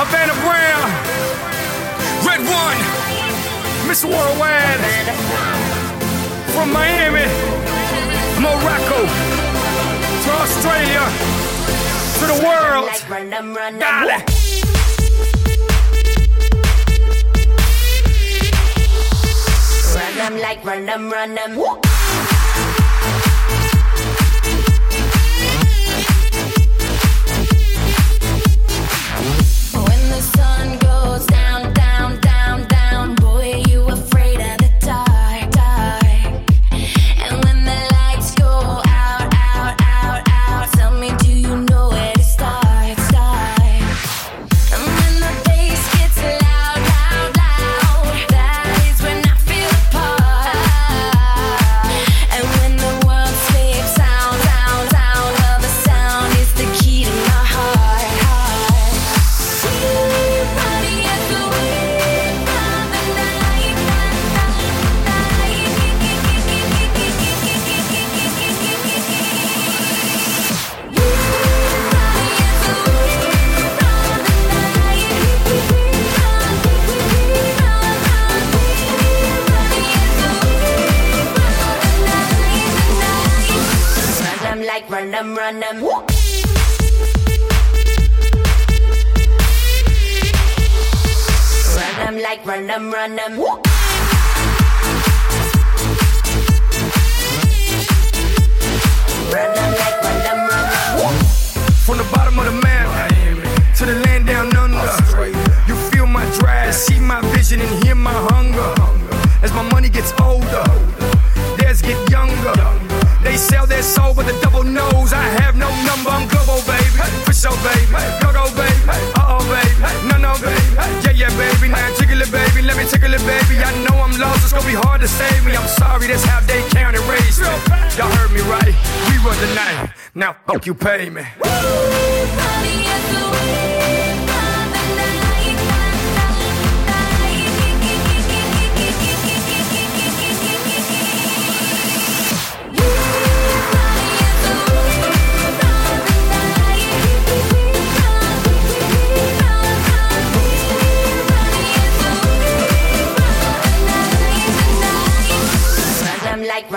Havana Brown, Red One, Mr. Worldwide, from Miami, Morocco, to Australia, to the world. Like run them, run them. Dale. Run them like run them, run them. Run them, run them. Like run them, run them. Run them like run them, run. From the bottom of the map to the land down under. You feel my drive, see my vision, and hear Their soul with a double nose. I have no number, I'm global, baby. For sure, baby. Go, go, baby. Uh oh, baby. No, no, baby. Yeah, yeah, baby. Now jiggle it, baby. Let me tickle it, baby. I know I'm lost, it's gonna be hard to save me. I'm sorry, that's how they count and raise me. Y'all heard me right. We run the night. Now, fuck you, pay me. Party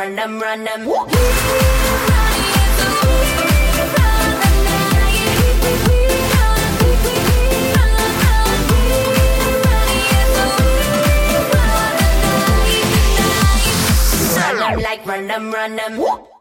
Run them, run them. Party is the wave night. Run them like run them, run them.